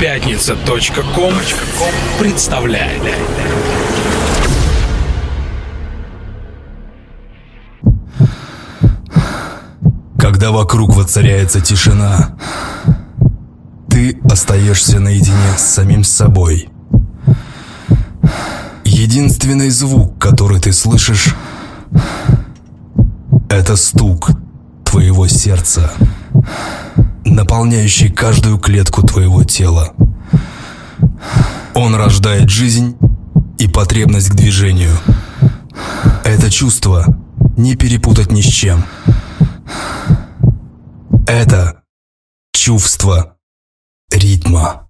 Пятница.ком представляет. Когда вокруг воцаряется тишина, ты остаешься наедине с самим собой. Единственный звук, который ты слышишь, это стук твоего сердца, наполняющий каждую клетку твоего тела. Он рождает жизнь и потребность к движению. Это чувство не перепутать ни с чем. Это чувство ритма.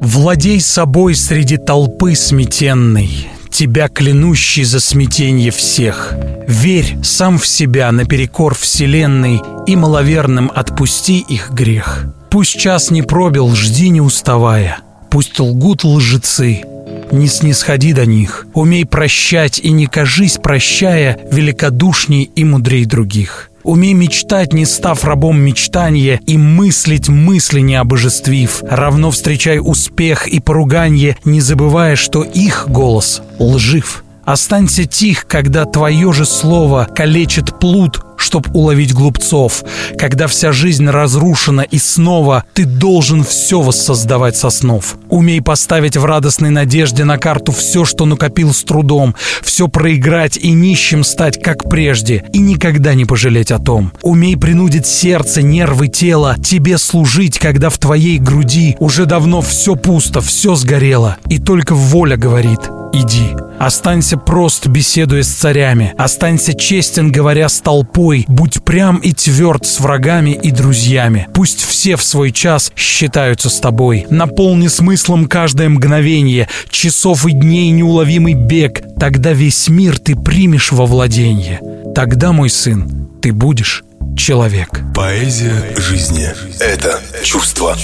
Владей собой среди толпы сметенной, Тебя клянущий за смятенье всех. Верь сам в себя наперекор вселенной И маловерным отпусти их грех. Пусть час не пробил, жди не уставая. Пусть лгут лжецы, не снисходи до них. Умей прощать и не кажись, прощая, великодушней и мудрей других. Умей мечтать, не став рабом мечтания, и мыслить мысли не обожествив. Равно встречай успех и поруганье, не забывая, что их голос лжив. Останься тих, когда твое же слово калечит плут, чтоб уловить глупцов. Когда вся жизнь разрушена и снова ты должен все воссоздавать со снов. Умей поставить в радостной надежде на карту все, что накопил с трудом, все проиграть и нищим стать, как прежде, и никогда не пожалеть о том. Умей принудить сердце, нервы, тело тебе служить, когда в твоей груди уже давно все пусто, все сгорело, и только воля говорит «иди». Останься прост, беседуя с царями. Останься честен, говоря с толпой. Будь прям и тверд с врагами и друзьями. Пусть все в свой час считаются с тобой. Наполни смыслом каждое мгновение, часов и дней неуловимый бег. Тогда весь мир ты примешь во владение. Тогда, мой сын, ты будешь человек. Поэзия жизни – это чувство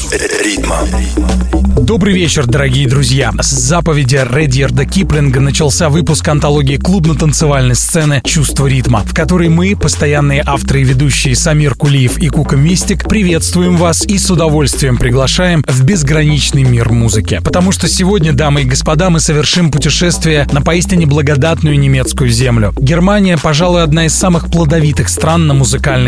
ритма. Добрый вечер, дорогие друзья. С заповеди Редьярда Киплинга начался выпуск антологии клубно-танцевальной сцены «Чувство ритма», в которой мы, постоянные авторы и ведущие Самир Кулиев и Кука Мистик, приветствуем вас и с удовольствием приглашаем в безграничный мир музыки. Потому что сегодня, дамы и господа, мы совершим путешествие на поистине благодатную немецкую землю. Германия, пожалуй, одна из самых плодовитых стран на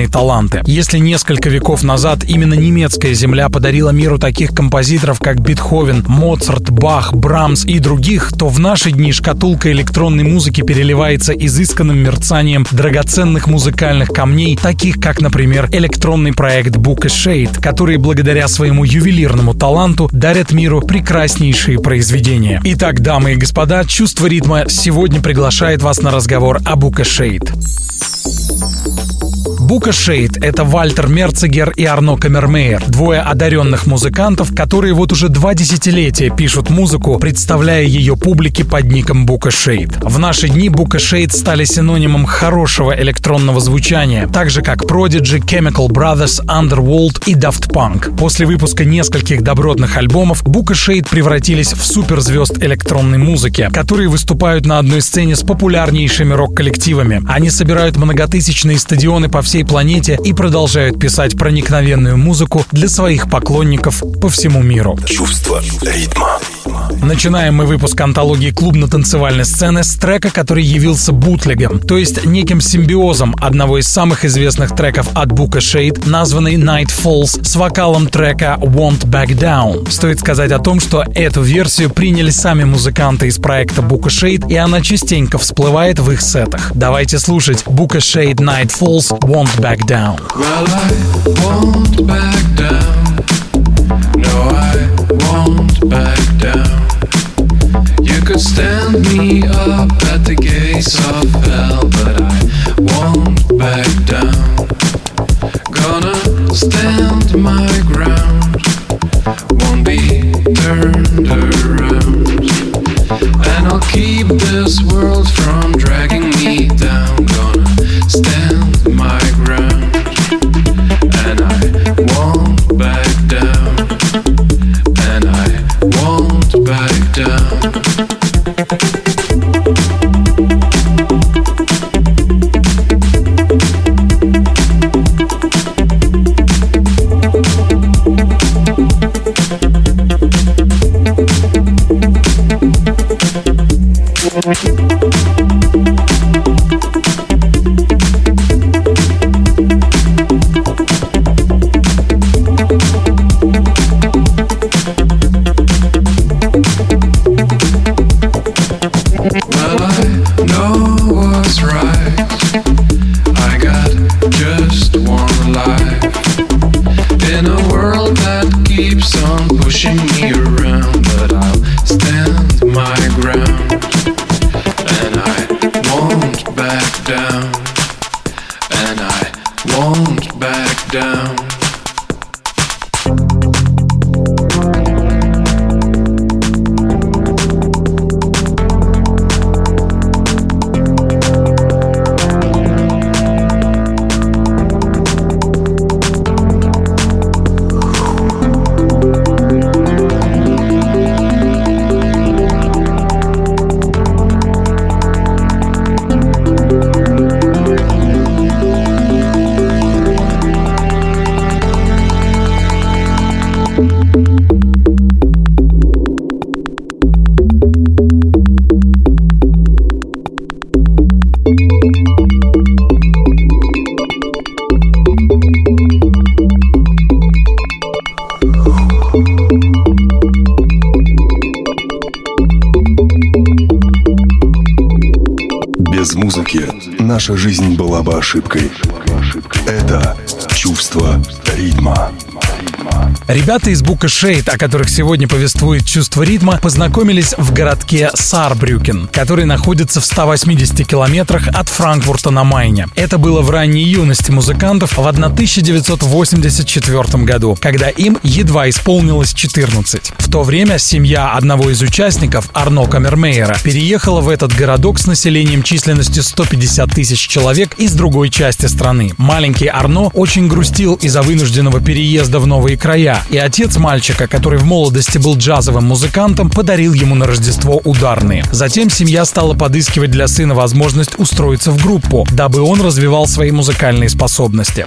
музыкальные таланты. Если несколько веков назад именно немецкая земля подарила миру таких композиторов, как Бетховен, Моцарт, Бах, Брамс и других, то в наши дни шкатулка электронной музыки переливается изысканным мерцанием драгоценных музыкальных камней, таких как, например, электронный проект Book Shade, которые благодаря своему ювелирному таланту дарят миру прекраснейшие произведения. Итак, дамы и господа, чувство ритма сегодня приглашает вас на разговор о Book Shade. Бука Шейд — это Вальтер Мерцегер и Арно Камермейер, двое одаренных музыкантов, которые вот уже два десятилетия пишут музыку, представляя ее публике под ником Бука Шейд. В наши дни Бука Шейд стали синонимом хорошего электронного звучания, так же как Prodigy, Chemical Brothers, Underworld и Daft Punk. После выпуска нескольких добротных альбомов Бука Шейд превратились в суперзвезд электронной музыки, которые выступают на одной сцене с популярнейшими рок-коллективами. Они собирают многотысячные стадионы по всей планете и продолжают писать проникновенную музыку для своих поклонников по всему миру. Чувство ритма. Начинаем мы выпуск антологии клубно-танцевальной сцены с трека, который явился бутлегом, то есть неким симбиозом одного из самых известных треков от Бука Shade, названный Night Falls, с вокалом трека Won't Back Down. Стоит сказать о том, что эту версию приняли сами музыканты из проекта Бука Shade, и она частенько всплывает в их сетах. Давайте слушать Бука Shade Night Falls Won't Back Down. Well, I won't back down. No, I won't back could stand me up at the gates of hell, but I won't back down. Gonna stand my ground, won't be turned around. And I'll keep this world from dragging me down. Gonna stand won't back down. Наша жизнь была бы ошибкой. Это чувство ритма. Ребята из Бука Шейд, о которых сегодня повествует «Чувство ритма», познакомились в городке Сарбрюкен, который находится в 180 километрах от Франкфурта на Майне. Это было в ранней юности музыкантов в 1984 году, когда им едва исполнилось 14. То время семья одного из участников, Арно Камермейера, переехала в этот городок с населением численностью 150 тысяч человек из другой части страны. Маленький Арно очень грустил из-за вынужденного переезда в новые края, и отец мальчика, который в молодости был джазовым музыкантом, подарил ему на Рождество ударные. Затем семья стала подыскивать для сына возможность устроиться в группу, дабы он развивал свои музыкальные способности.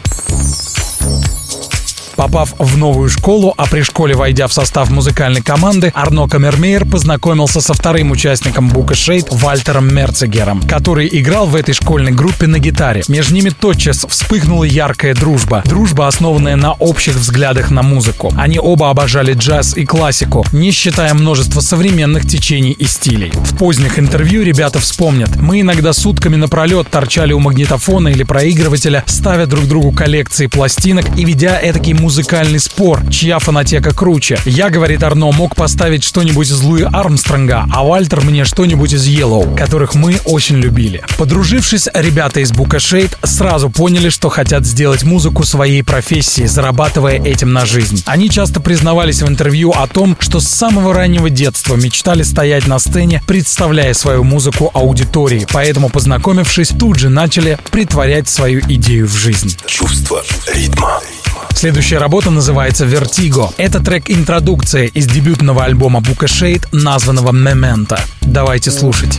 Попав в новую школу, а при школе войдя в состав музыкальной команды, Арно Камермейер познакомился со вторым участником Бука Шейд Вальтером Мерцегером, который играл в этой школьной группе на гитаре. Между ними тотчас вспыхнула яркая дружба. Дружба, основанная на общих взглядах на музыку. Они оба обожали джаз и классику, не считая множества современных течений и стилей. В поздних интервью ребята вспомнят, мы иногда сутками напролет торчали у магнитофона или проигрывателя, ставя друг другу коллекции пластинок и ведя этакий музыкальный спор, чья фанатека круче. Я, говорит Арно, мог поставить что-нибудь из Луи Армстронга, а Вальтер мне что-нибудь из Yellow, которых мы очень любили. Подружившись, ребята из Бука Шейд сразу поняли, что хотят сделать музыку своей профессией, зарабатывая этим на жизнь. Они часто признавались в интервью о том, что с самого раннего детства мечтали стоять на сцене, представляя свою музыку аудитории, поэтому, познакомившись, тут же начали притворять свою идею в жизнь. Чувство ритма. Следующая Следующая работа называется «Vertigo». Это трек-интродукция из дебютного альбома Бука Шейд, названного «Memento». Давайте слушать.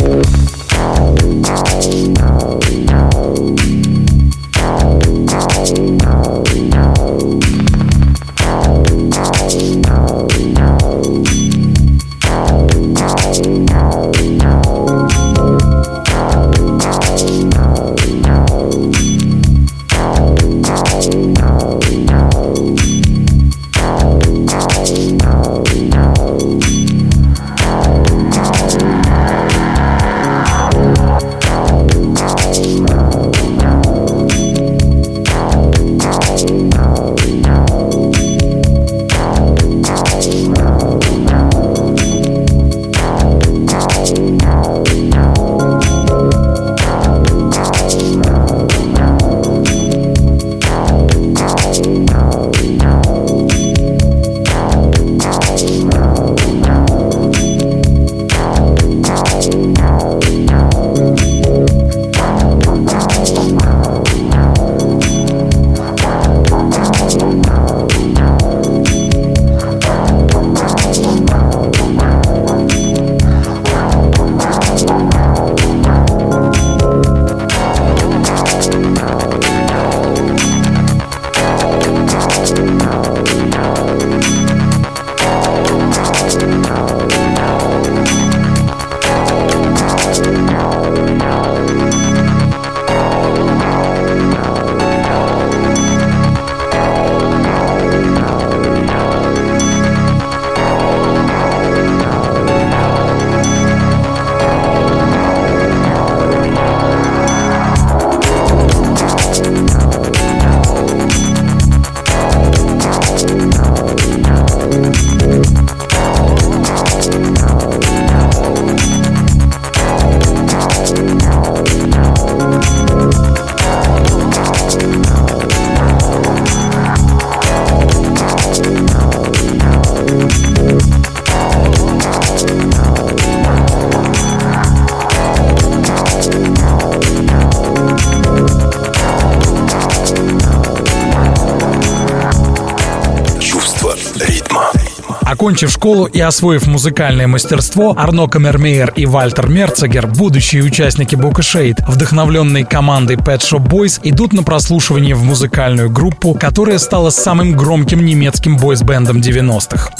Окончив школу и освоив музыкальное мастерство, Арно Камермейер и Вальтер Мерцегер, будущие участники Бука Шейд, вдохновленные командой Pet Shop Boys, идут на прослушивание в музыкальную группу, которая стала самым громким немецким бойс-бендом 90-х.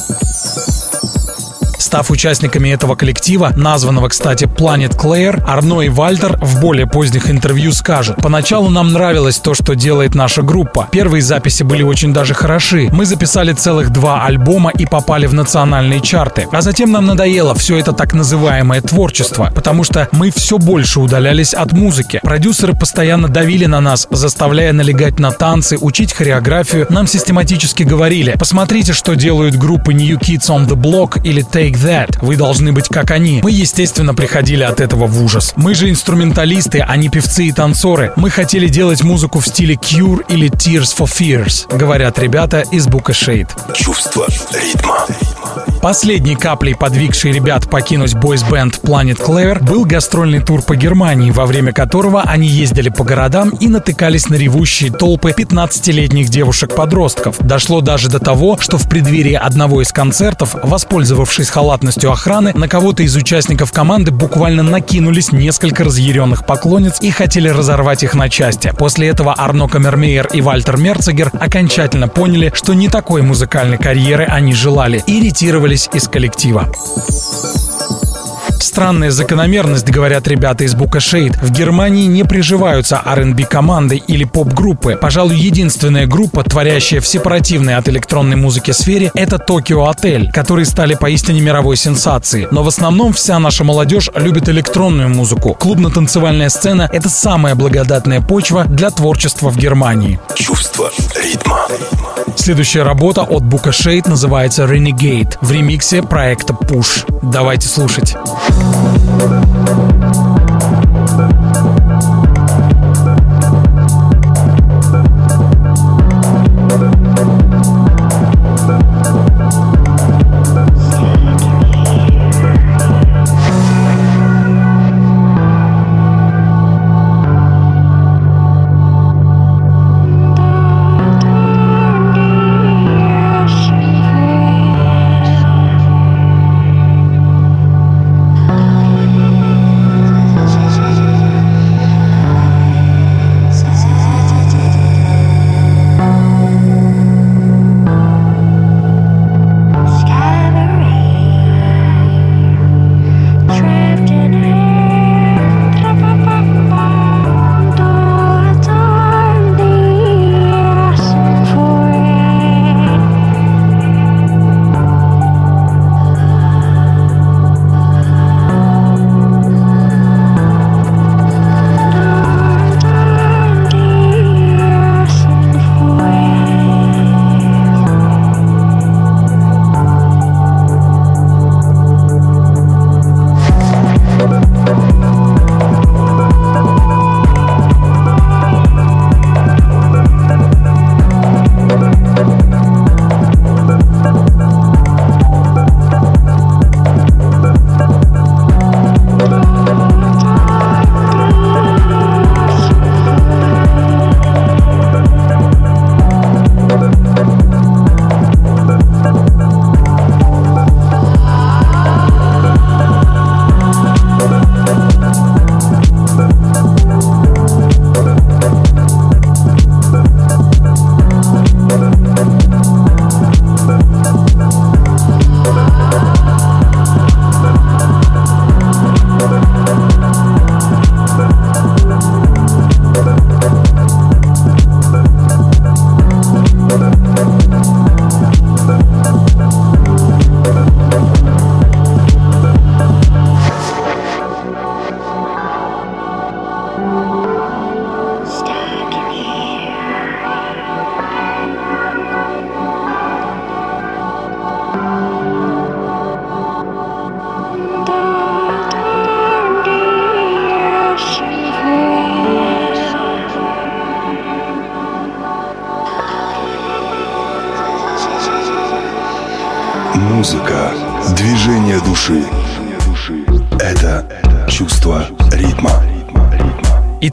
Став участниками этого коллектива, названного, кстати, Planet Claire, Арно и Вальтер в более поздних интервью скажут, «Поначалу нам нравилось то, что делает наша группа. Первые записи были очень даже хороши. Мы записали целых два альбома и попали в национальные чарты. А затем нам надоело все это так называемое творчество, потому что мы все больше удалялись от музыки. Продюсеры постоянно давили на нас, заставляя налегать на танцы, учить хореографию. Нам систематически говорили, посмотрите, что делают группы New Kids on the Block или Take That. Вы должны быть как они. Мы, естественно, приходили от этого в ужас. Мы же инструменталисты, а не певцы и танцоры. Мы хотели делать музыку в стиле Cure или Tears for Fears, говорят ребята из Бука Shade. Чувство ритма. Последней каплей, подвигшей ребят покинуть бойс-бенд Planet Clever, был гастрольный тур по Германии, во время которого они ездили по городам и натыкались на ревущие толпы 15-летних девушек-подростков. Дошло даже до того, что в преддверии одного из концертов, воспользовавшись халатностью охраны, на кого-то из участников команды буквально накинулись несколько разъяренных поклонниц и хотели разорвать их на части. После этого Арно Камермейер и Вальтер Мерцегер окончательно поняли, что не такой музыкальной карьеры они желали и ретировались из коллектива. Странная закономерность, говорят ребята из Бука Шейд. В Германии не приживаются R&B команды или поп-группы. Пожалуй, единственная группа, творящая в сепаративной от электронной музыки сфере, это Токио Отель, которые стали поистине мировой сенсацией. Но в основном вся наша молодежь любит электронную музыку. Клубно-танцевальная сцена — это самая благодатная почва для творчества в Германии. Чувство ритма. Следующая работа от Бука Шейд называется Renegade в ремиксе проекта Push. Давайте слушать. Thank you.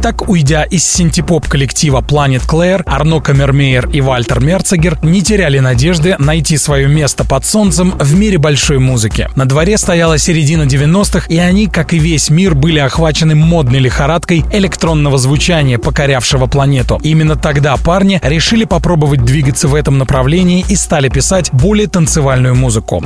Итак, уйдя из синтепоп коллектива Planet Claire, Арно Камермейер и Вальтер Мерцегер не теряли надежды найти свое место под солнцем в мире большой музыки. На дворе стояла середина 90-х, и они, как и весь мир, были охвачены модной лихорадкой электронного звучания, покорявшего планету. Именно тогда парни решили попробовать двигаться в этом направлении и стали писать более танцевальную музыку.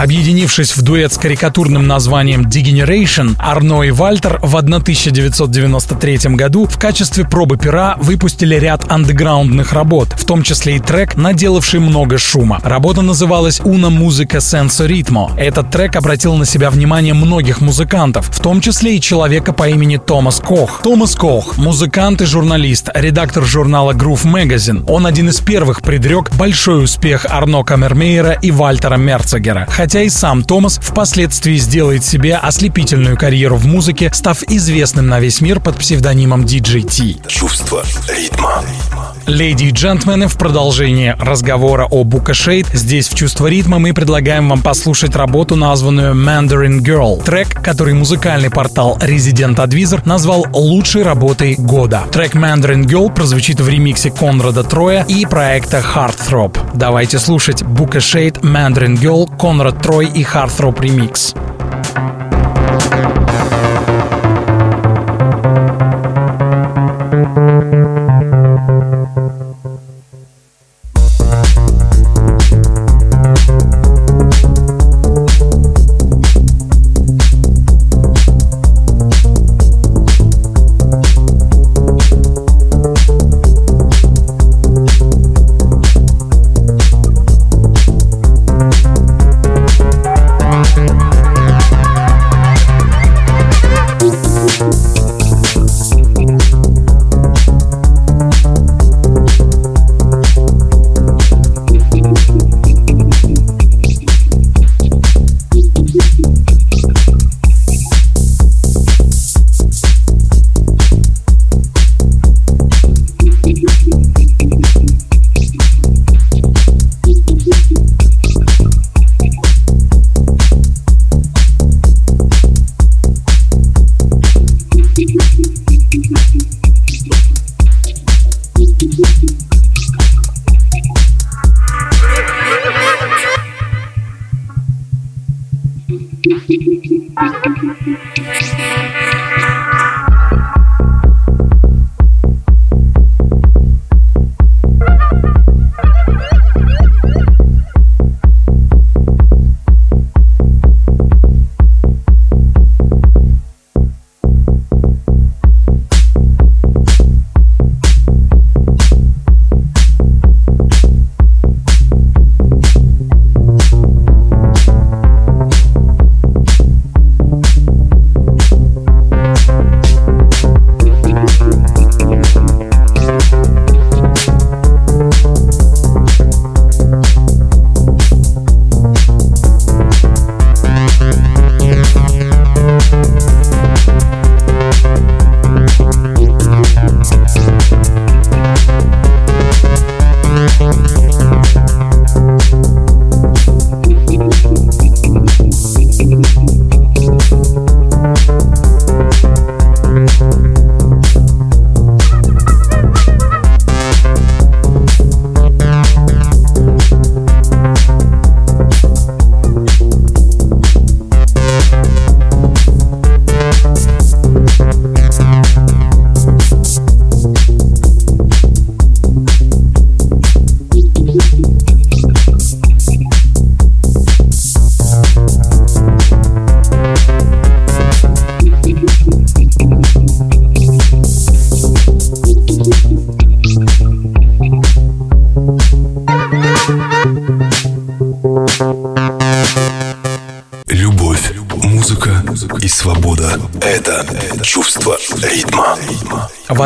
Объединившись в дуэт с карикатурным названием Degeneration, Арно и Вальтер в 1993 году в качестве пробы пера выпустили ряд андеграундных работ, в том числе и трек, наделавший много шума. Работа называлась «Una Musica Senso Ritmo». Этот трек обратил на себя внимание многих музыкантов, в том числе и человека по имени Томас Кох. Томас Кох – музыкант и журналист, редактор журнала Groove Magazine. Он один из первых предрек большой успех Арно Камермейера и Вальтера Мерцегера хотя и сам Томас впоследствии сделает себе ослепительную карьеру в музыке, став известным на весь мир под псевдонимом DJT. Чувство ритма. Леди и джентльмены, в продолжении разговора о Бука Шейд, здесь в «Чувство ритма» мы предлагаем вам послушать работу, названную Mandarin Girl, трек, который музыкальный портал Resident Advisor назвал лучшей работой года. Трек Mandarin Girl прозвучит в ремиксе Конрада Троя и проекта Heartthrob. Давайте слушать Бука Шейд, Mandarin Girl, Конрад Трой и Heartthrob Remix.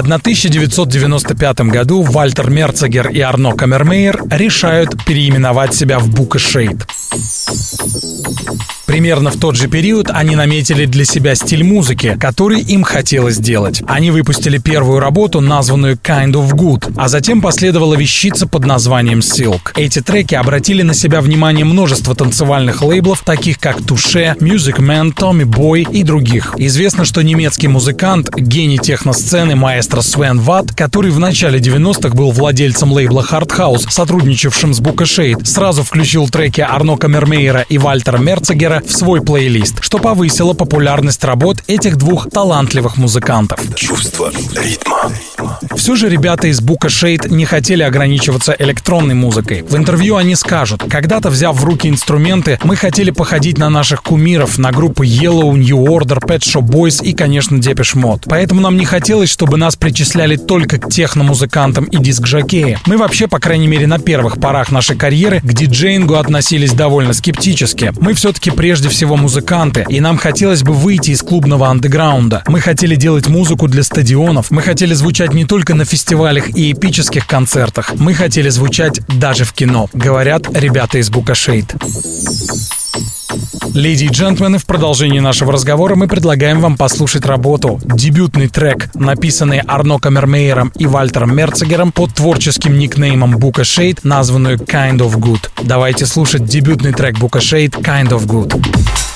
1995 году Вальтер Мерцегер и Арно Камермейер решают переименовать себя в Бука Шейд. Примерно в тот же период они наметили для себя стиль музыки, который им хотелось делать. Они выпустили первую работу, названную Kind of Good, а затем последовала вещица под названием Silk. Эти треки обратили на себя внимание множество танцевальных лейблов, таких как Touche, Music Man, Tommy Boy и других. Известно, что немецкий музыкант, гений техносцены маэстро Свен Ватт, который в начале 90-х был владельцем лейбла Hard House, сотрудничавшим с Бука Шейд, сразу включил треки Арно Камермейера и Вальтера Мерцегера в свой плейлист, что повысило популярность работ этих двух талантливых музыкантов. Чувство ритма. Все же ребята из Бука Шейд не хотели ограничиваться электронной музыкой. В интервью они скажут, когда-то взяв в руки инструменты, мы хотели походить на наших кумиров, на группы Yellow, New Order, Pet Shop Boys и, конечно, Depeche Mode. Поэтому нам не хотелось, чтобы нас причисляли только к техномузыкантам и диск-жокеям. Мы вообще, по крайней мере, на первых порах нашей карьеры к диджеингу относились довольно скептически. Мы все-таки прежде всего музыканты, и нам хотелось бы выйти из клубного андеграунда. Мы хотели делать музыку для стадионов, мы хотели звучать не только на фестивалях и эпических концертах, мы хотели звучать даже в кино, говорят ребята из Букашейд. Леди и джентльмены, в продолжении нашего разговора мы предлагаем вам послушать работу, дебютный трек, написанный Арно Камермейером и Вальтером Мерцегером под творческим никнеймом Бука Шейд, названную Kind of Good. Давайте слушать дебютный трек Бука Шейд Kind of Good.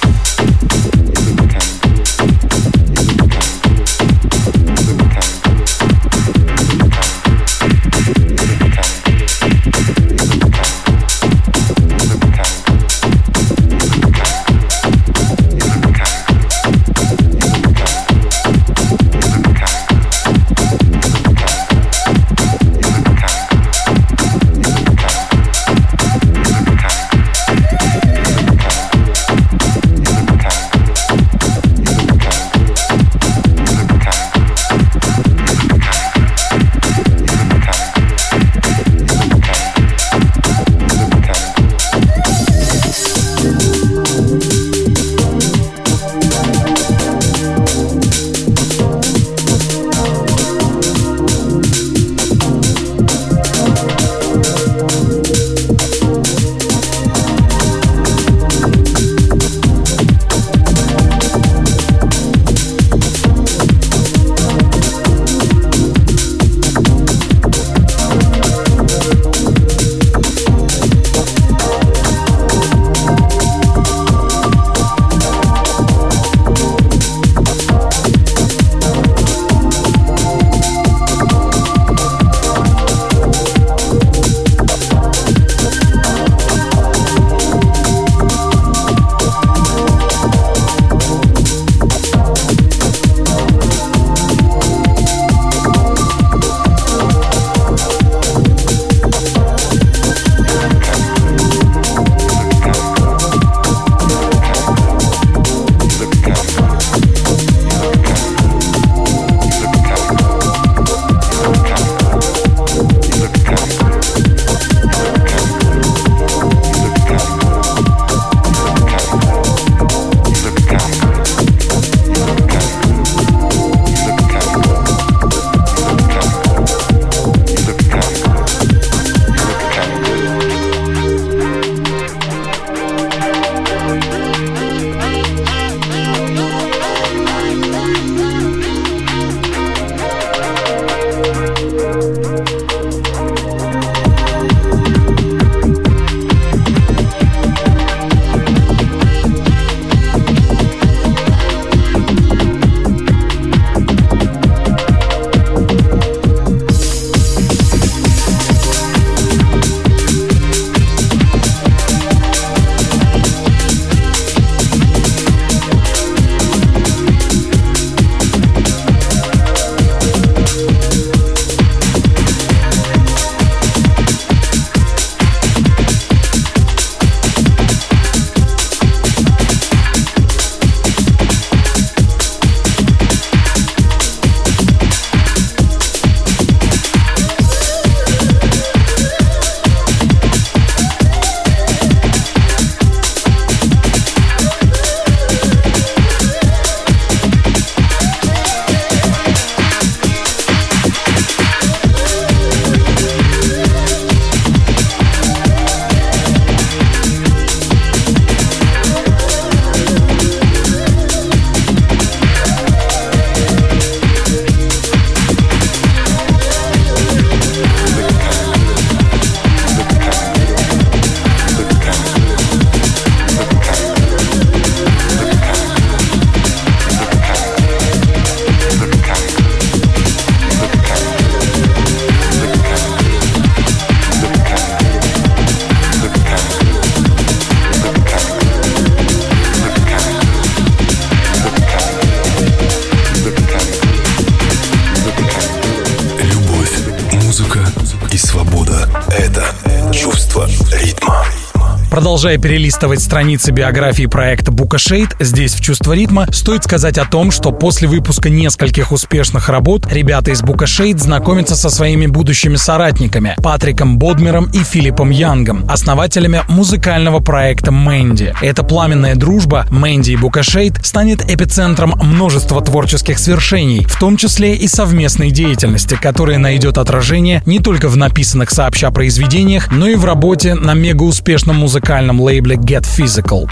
Продолжая перелистывать страницы биографии проекта Бука Шейд, здесь в «Чувство ритма» стоит сказать о том, что после выпуска нескольких успешных работ ребята из Бука Шейд знакомятся со своими будущими соратниками Патриком Бодмером и Филиппом Янгом, основателями музыкального проекта Мэнди. Эта пламенная дружба Мэнди и Бука Шейд станет эпицентром множества творческих свершений, в том числе и совместной деятельности, которая найдет отражение не только в написанных сообща произведениях, но и в работе на мегауспешном музыкальном лейбле Get Physical.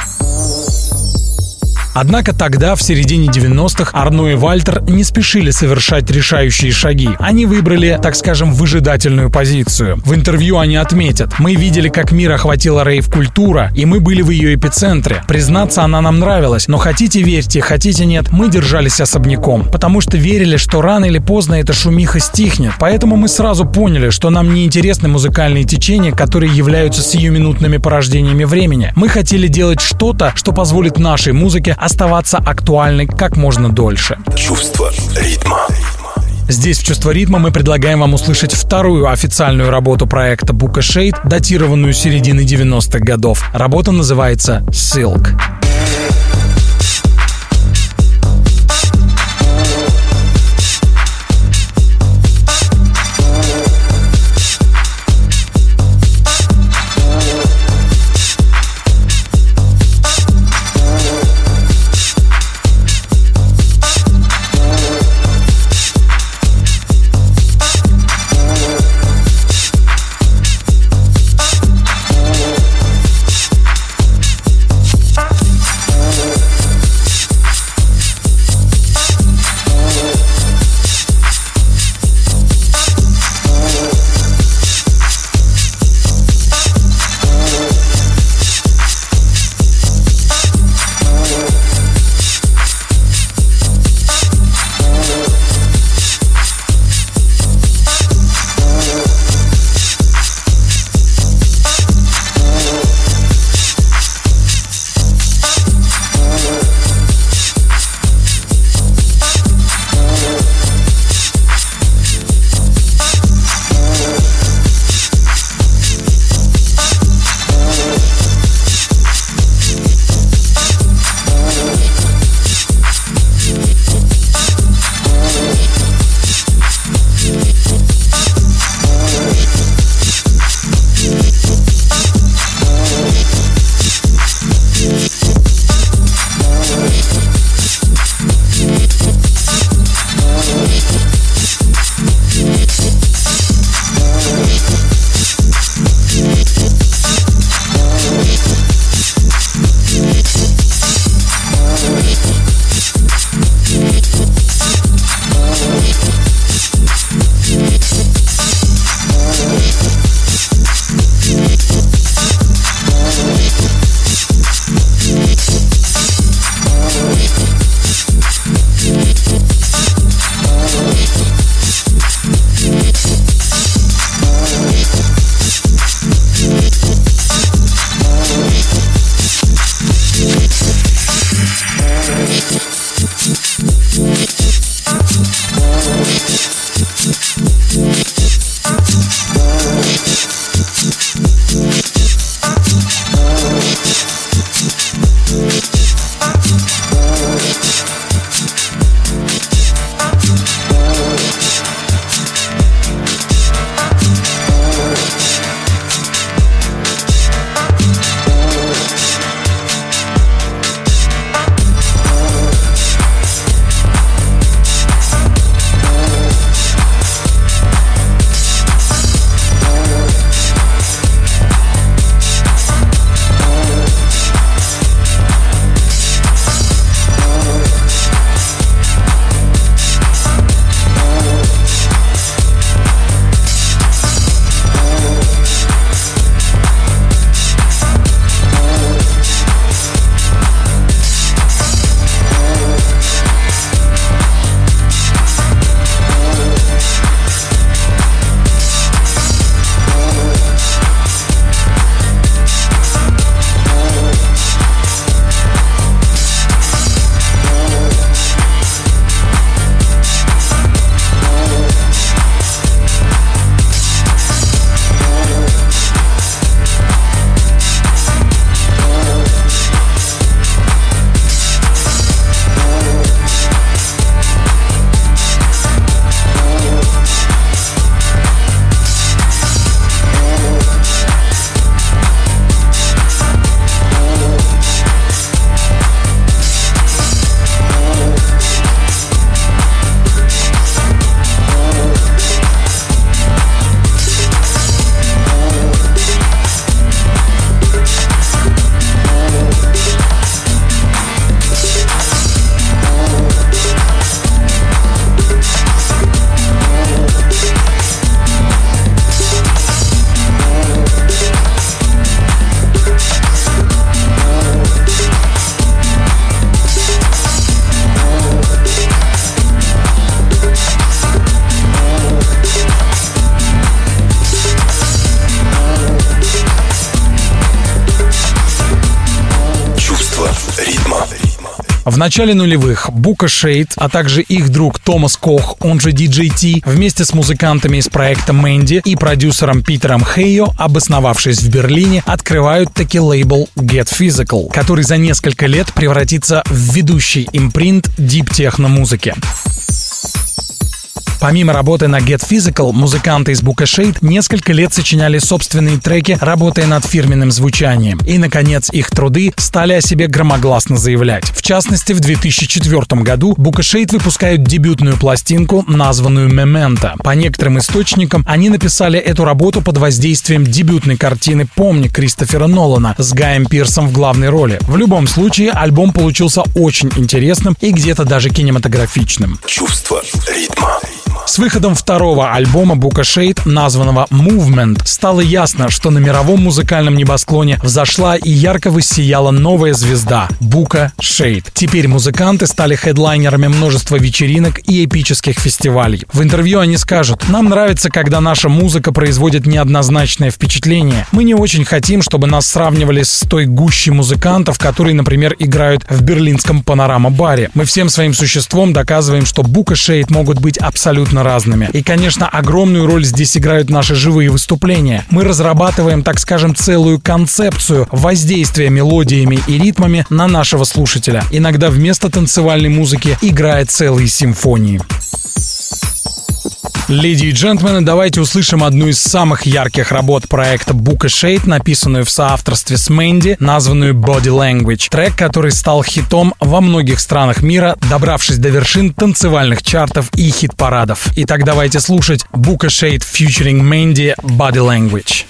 Однако тогда, в середине 90-х, Арно и Вальтер не спешили совершать решающие шаги. Они выбрали, так скажем, выжидательную позицию. В интервью они отметят, мы видели, как мир охватила рейв-культура, и мы были в ее эпицентре. Признаться, она нам нравилась, но хотите верьте, хотите нет, мы держались особняком, потому что верили, что рано или поздно эта шумиха стихнет. Поэтому мы сразу поняли, что нам не интересны музыкальные течения, которые являются сиюминутными порождениями времени. Мы хотели делать что-то, что позволит нашей музыке оставаться актуальной как можно дольше. Чувство ритма. Здесь в «Чувство ритма» мы предлагаем вам услышать вторую официальную работу проекта Бука Шейд, датированную середины 90-х годов. Работа называется «Silk». В начале нулевых Бука Шейд, а также их друг Томас Кох, он же DJT, вместе с музыкантами из проекта Мэнди и продюсером Питером Хейо, обосновавшись в Берлине, открывают таки лейбл Get Physical, который за несколько лет превратится в ведущий импринт дип-техно-музыки. Помимо работы на Get Physical, музыканты из Бука Shade несколько лет сочиняли собственные треки, работая над фирменным звучанием. И, наконец, их труды стали о себе громогласно заявлять. В частности, в 2004 году Бука Shade выпускают дебютную пластинку, названную Memento. По некоторым источникам, они написали эту работу под воздействием дебютной картины «Помни» Кристофера Нолана с Гаем Пирсом в главной роли. В любом случае, альбом получился очень интересным и где-то даже кинематографичным. Чувство ритма. С выходом второго альбома Бука Шейд, названного Movement, стало ясно, что на мировом музыкальном небосклоне взошла и ярко воссияла новая звезда — Бука Шейд. Теперь музыканты стали хедлайнерами множества вечеринок и эпических фестивалей. В интервью они скажут, нам нравится, когда наша музыка производит неоднозначное впечатление. Мы не очень хотим, чтобы нас сравнивали с той гущей музыкантов, которые, например, играют в берлинском панорама-баре. Мы всем своим существом доказываем, что Бука Шейд могут быть абсолютно абсолютно разными. И, конечно, огромную роль здесь играют наши живые выступления. Мы разрабатываем, так скажем, целую концепцию воздействия мелодиями и ритмами на нашего слушателя. Иногда вместо танцевальной музыки играет целые симфонии. Леди и джентльмены, давайте услышим одну из самых ярких работ проекта Book a Shade, написанную в соавторстве с Мэнди, названную Body Language. Трек, который стал хитом во многих странах мира, добравшись до вершин танцевальных чартов и хит-парадов. Итак, давайте слушать Book a Shade featuring Mandy Body Language.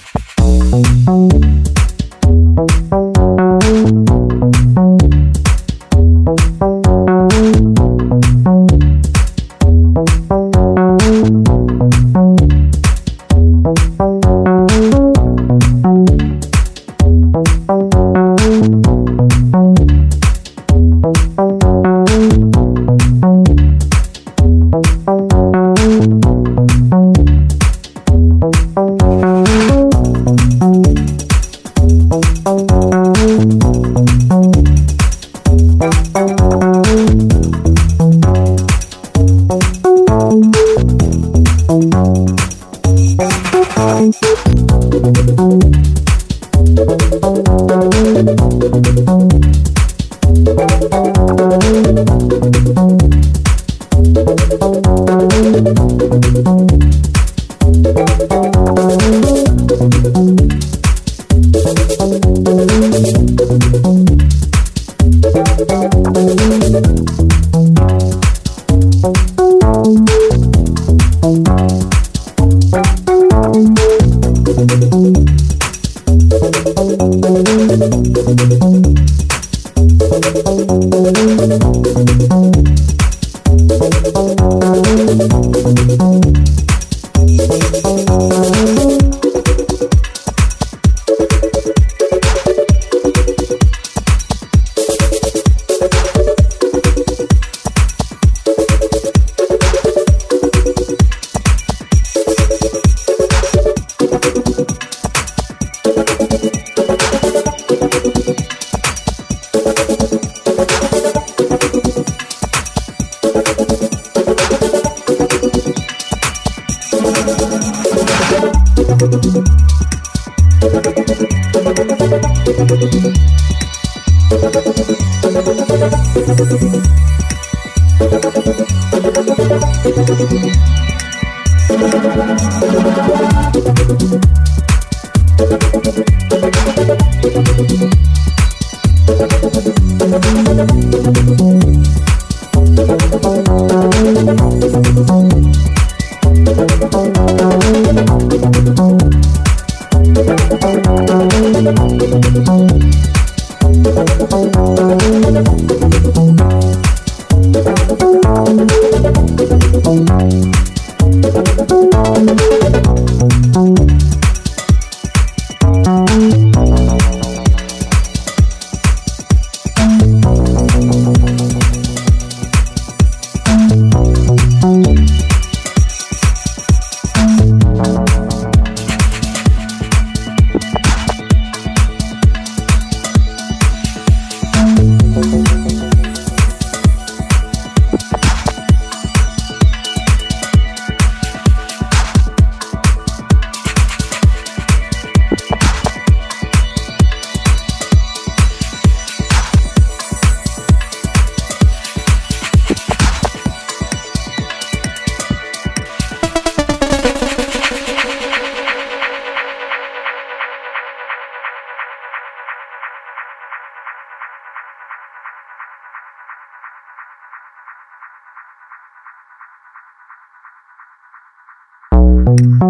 um...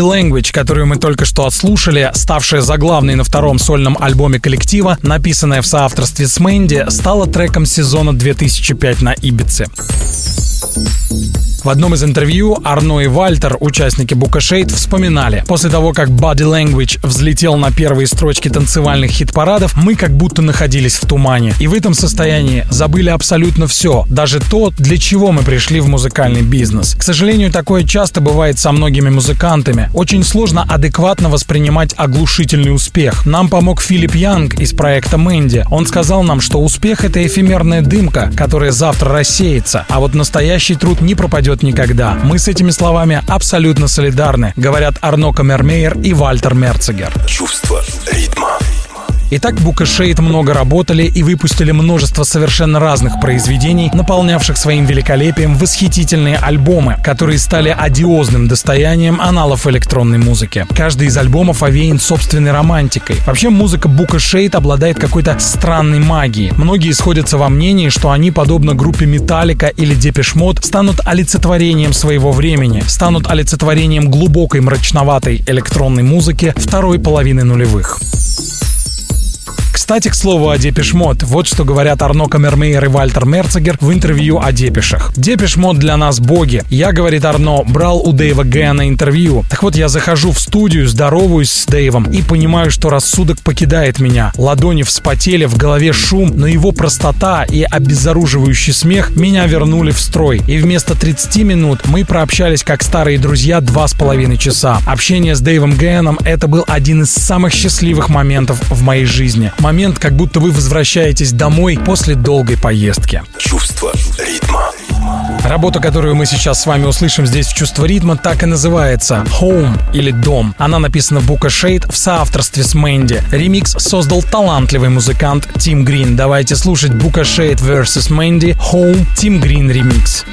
Body Language, которую мы только что отслушали, ставшая заглавной на втором сольном альбоме коллектива, написанная в соавторстве с Мэнди, стала треком сезона 2005 на Ибице. В одном из интервью Арно и Вальтер, участники Букашейт, вспоминали, после того, как Body Language взлетел на первые строчки танцевальных хит-парадов, мы как будто находились в тумане. И в этом состоянии забыли абсолютно все, даже то, для чего мы пришли в музыкальный бизнес. К сожалению, такое часто бывает со многими музыкантами. Очень сложно адекватно воспринимать оглушительный успех. Нам помог Филипп Янг из проекта Мэнди. Он сказал нам, что успех — это эфемерная дымка, которая завтра рассеется, а вот настоящий труд не пропадет пропадет никогда. Мы с этими словами абсолютно солидарны, говорят Арно Камермейер и Вальтер Мерцегер. Чувство ритма. Итак, Букашейт много работали и выпустили множество совершенно разных произведений, наполнявших своим великолепием восхитительные альбомы, которые стали одиозным достоянием аналов электронной музыки. Каждый из альбомов овеян собственной романтикой. Вообще, музыка Букашейт обладает какой-то странной магией. Многие сходятся во мнении, что они, подобно группе Металлика или Депешмот, станут олицетворением своего времени, станут олицетворением глубокой мрачноватой электронной музыки второй половины нулевых. Кстати, к слову о Депешмот, вот что говорят Арно Камермейер и Вальтер Мерцегер в интервью о Депешах. Депешмот для нас боги. Я, говорит Арно, брал у Дэйва Гэна интервью. Так вот, я захожу в студию, здороваюсь с Дэйвом и понимаю, что рассудок покидает меня. Ладони вспотели, в голове шум, но его простота и обезоруживающий смех меня вернули в строй. И вместо 30 минут мы прообщались как старые друзья два с половиной часа. Общение с Дэйвом Гэном — это был один из самых счастливых моментов в моей жизни. Момент как будто вы возвращаетесь домой после долгой поездки. Чувство ритма. Работа, которую мы сейчас с вами услышим здесь в «Чувство ритма», так и называется «Home» или «Дом». Она написана в Бука Шейд в соавторстве с Мэнди. Ремикс создал талантливый музыкант Тим Грин. Давайте слушать Бука Шейд vs. Мэнди «Home» Тим Грин ремикс.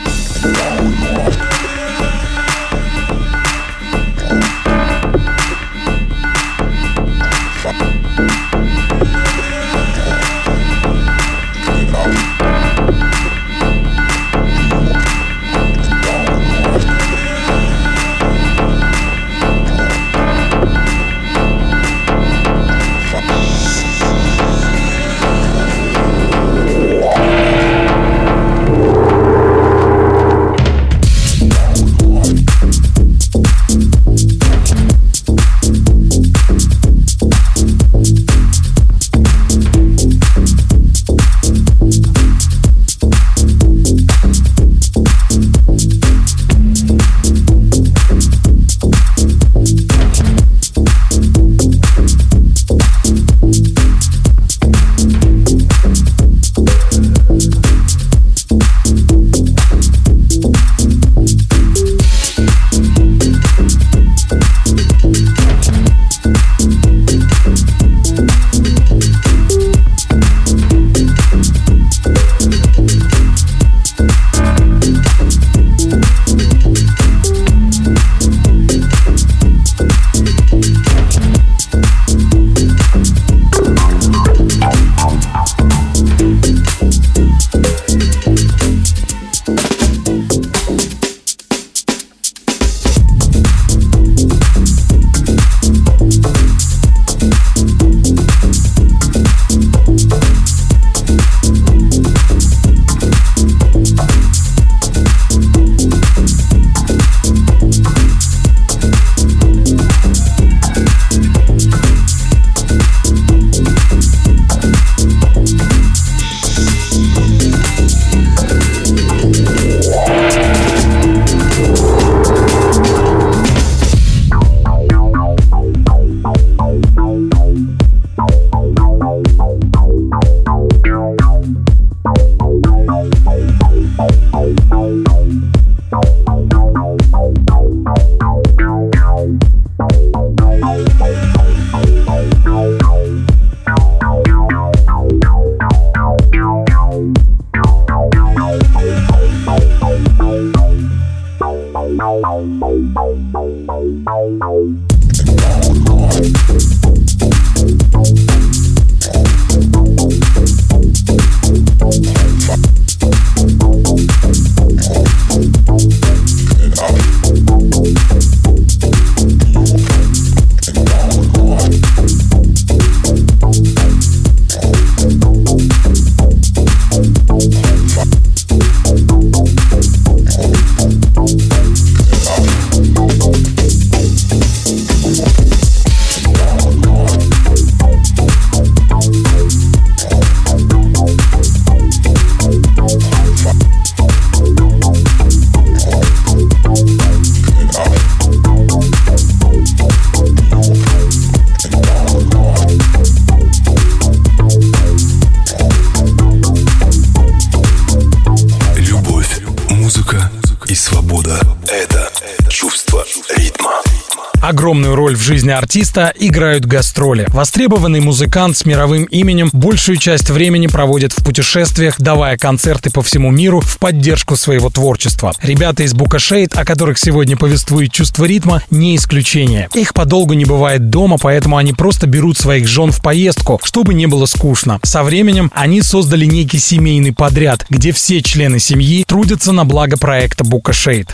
Жизни артиста играют гастроли. Востребованный музыкант с мировым именем большую часть времени проводит в путешествиях, давая концерты по всему миру в поддержку своего творчества. Ребята из Букашейд, о которых сегодня повествует чувство ритма, не исключение. Их подолгу не бывает дома, поэтому они просто берут своих жен в поездку, чтобы не было скучно. Со временем они создали некий семейный подряд, где все члены семьи трудятся на благо проекта Букашейд.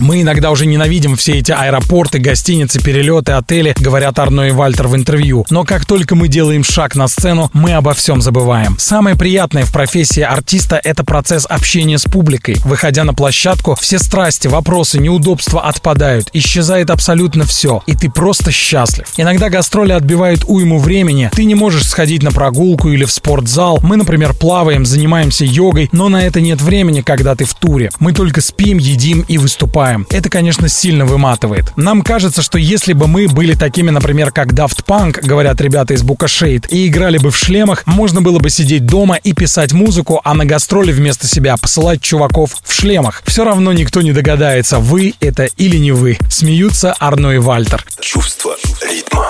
Мы иногда уже ненавидим все эти аэропорты, гостиницы, перелеты, отели, говорят Арно и Вальтер в интервью. Но как только мы делаем шаг на сцену, мы обо всем забываем. Самое приятное в профессии артиста — это процесс общения с публикой. Выходя на площадку, все страсти, вопросы, неудобства отпадают. Исчезает абсолютно все. И ты просто счастлив. Иногда гастроли отбивают уйму времени. Ты не можешь сходить на прогулку или в спортзал. Мы, например, плаваем, занимаемся йогой, но на это нет времени, когда ты в туре. Мы только спим, едим и выступаем забываем. Это, конечно, сильно выматывает. Нам кажется, что если бы мы были такими, например, как Daft Punk, говорят ребята из Бука Shade, и играли бы в шлемах, можно было бы сидеть дома и писать музыку, а на гастроли вместо себя посылать чуваков в шлемах. Все равно никто не догадается, вы это или не вы. Смеются Арно и Вальтер. Чувство ритма.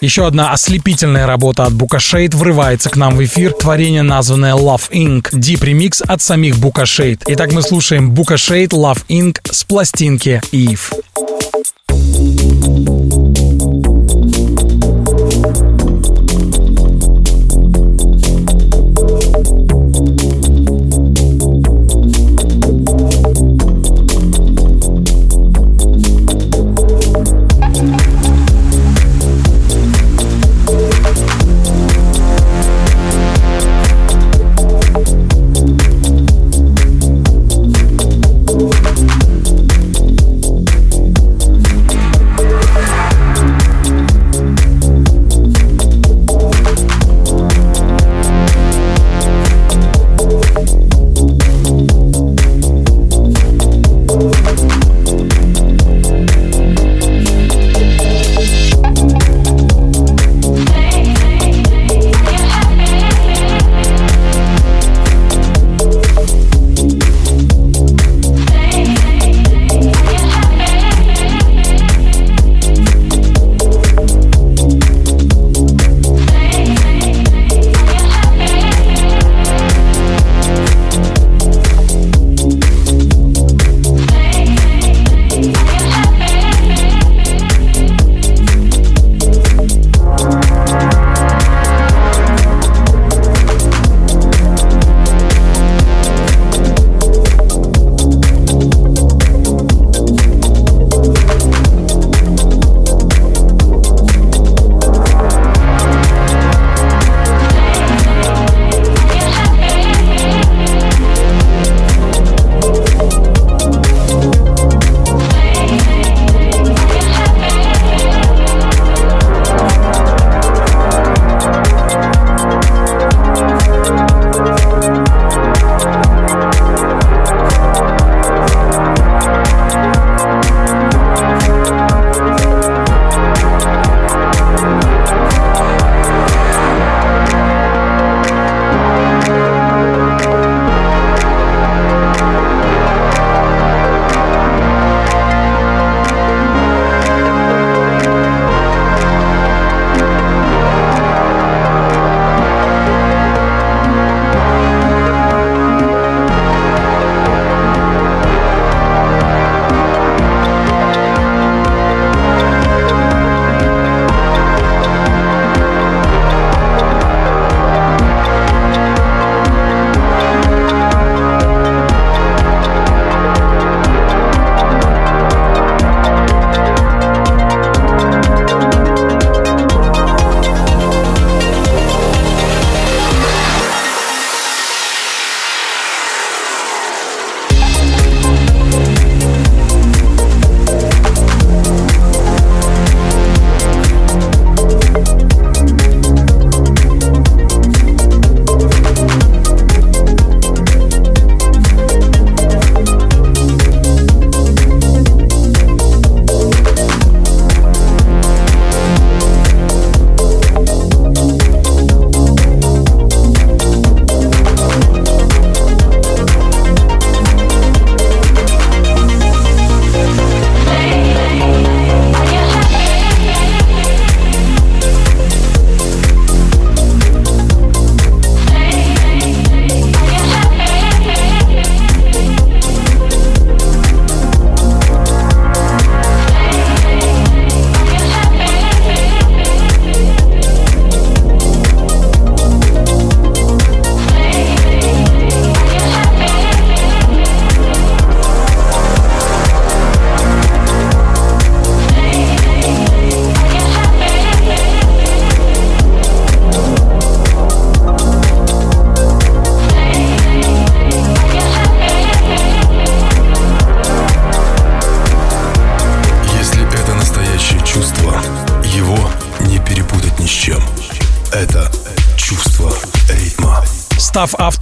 Еще одна ослепительная работа от Букашейд врывается к нам в эфир. Творение, названное Love Inc. Deep Remix от самих Букашейд. Итак, мы слушаем Букашейд Love Inc. с пластинки Eve. чем.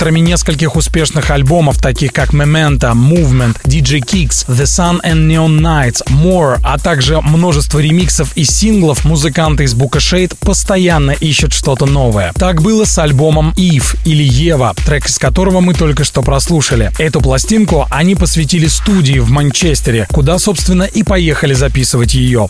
Авторами нескольких успешных альбомов, таких как Memento, Movement, DJ Kicks, The Sun and Neon Nights, More, а также множество ремиксов и синглов, музыканты из Бука Shade постоянно ищут что-то новое. Так было с альбомом Eve или Ева, трек из которого мы только что прослушали. Эту пластинку они посвятили студии в Манчестере, куда, собственно, и поехали записывать ее.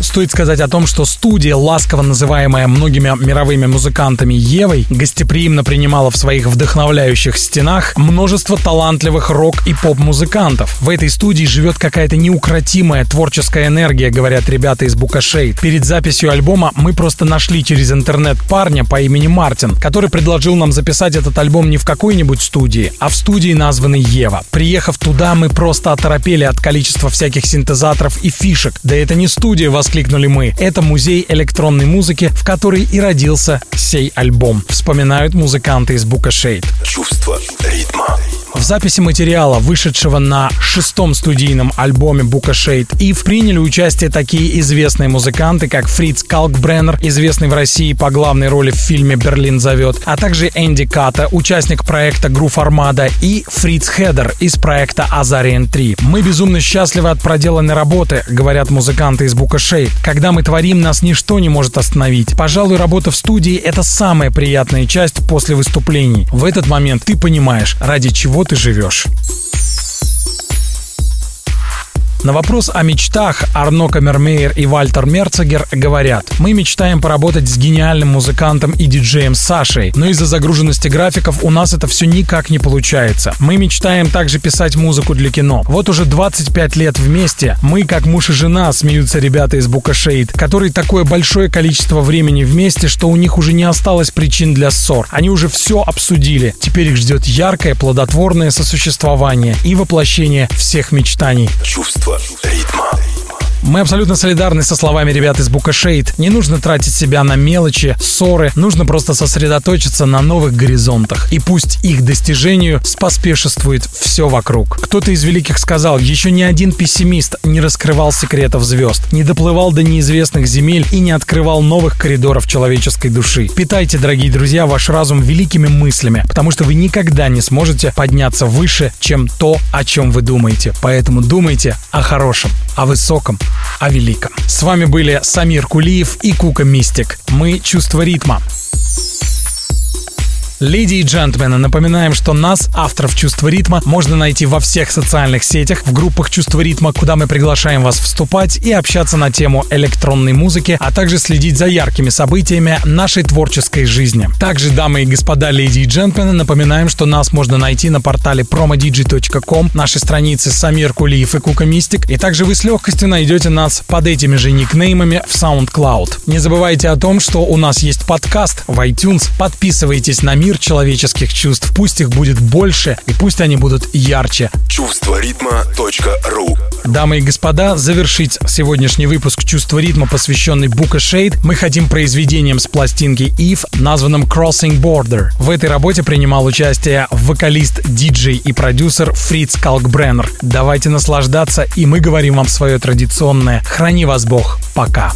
Стоит сказать о том, что студия, ласково называемая многими мировыми музыкантами Евой, гостеприимно принимала в своих вдохновляющих стенах множество талантливых рок- и поп-музыкантов. В этой студии живет какая-то неукротимая творческая энергия, говорят ребята из Букашей. Перед записью альбома мы просто нашли через интернет парня по имени Мартин, который предложил нам записать этот альбом не в какой-нибудь студии, а в студии, названной Ева. Приехав туда, мы просто оторопели от количества всяких синтезаторов и фишек. Да это не студия, воскликнули воскликнули мы. Это музей электронной музыки, в который и родился сей альбом. Вспоминают музыканты из Бука Шейд. Чувство ритма. В записи материала, вышедшего на шестом студийном альбоме Бука Шейд, Ив приняли участие такие известные музыканты, как Фриц Калкбреннер, известный в России по главной роли в фильме «Берлин зовет», а также Энди Ката, участник проекта Грув Армада, и Фриц Хедер из проекта Азариен 3. Мы безумно счастливы от проделанной работы, говорят музыканты из Бука Шейд. Когда мы творим, нас ничто не может остановить. Пожалуй, работа в студии — это самая приятная часть после выступлений. В этот момент ты понимаешь, ради чего ты живешь. На вопрос о мечтах Арно Камермейер и Вальтер Мерцегер говорят, мы мечтаем поработать с гениальным музыкантом и диджеем Сашей, но из-за загруженности графиков у нас это все никак не получается. Мы мечтаем также писать музыку для кино. Вот уже 25 лет вместе, мы как муж и жена, смеются ребята из Бука Шейд, которые такое большое количество времени вместе, что у них уже не осталось причин для ссор. Они уже все обсудили. Теперь их ждет яркое, плодотворное сосуществование и воплощение всех мечтаний. Чувство ритма. Мы абсолютно солидарны со словами ребят из Бука Шейд. Не нужно тратить себя на мелочи, ссоры, нужно просто сосредоточиться на новых горизонтах. И пусть их достижению споспешествует все вокруг. Кто-то из великих сказал, еще ни один пессимист не раскрывал секретов звезд, не доплывал до неизвестных земель и не открывал новых коридоров человеческой души. Питайте, дорогие друзья, ваш разум великими мыслями, потому что вы никогда не сможете подняться выше, чем то, о чем вы думаете. Поэтому думайте о хорошем, о высоком, о великом. С вами были Самир Кулиев и Кука Мистик. Мы «Чувство ритма». Леди и джентльмены, напоминаем, что нас, авторов «Чувства ритма», можно найти во всех социальных сетях, в группах «Чувство ритма», куда мы приглашаем вас вступать и общаться на тему электронной музыки, а также следить за яркими событиями нашей творческой жизни. Также, дамы и господа, леди и джентльмены, напоминаем, что нас можно найти на портале promodj.com, нашей странице Самир Кулиев и Кука Мистик, и также вы с легкостью найдете нас под этими же никнеймами в SoundCloud. Не забывайте о том, что у нас есть подкаст в iTunes. Подписывайтесь на мир человеческих чувств. Пусть их будет больше и пусть они будут ярче. Чувство ритма.ру Дамы и господа, завершить сегодняшний выпуск «Чувство ритма», посвященный Бука Шейд, мы хотим произведением с пластинки Eve, названным Crossing Border. В этой работе принимал участие вокалист, диджей и продюсер Фриц Калкбреннер. Давайте наслаждаться, и мы говорим вам свое традиционное «Храни вас Бог». Пока.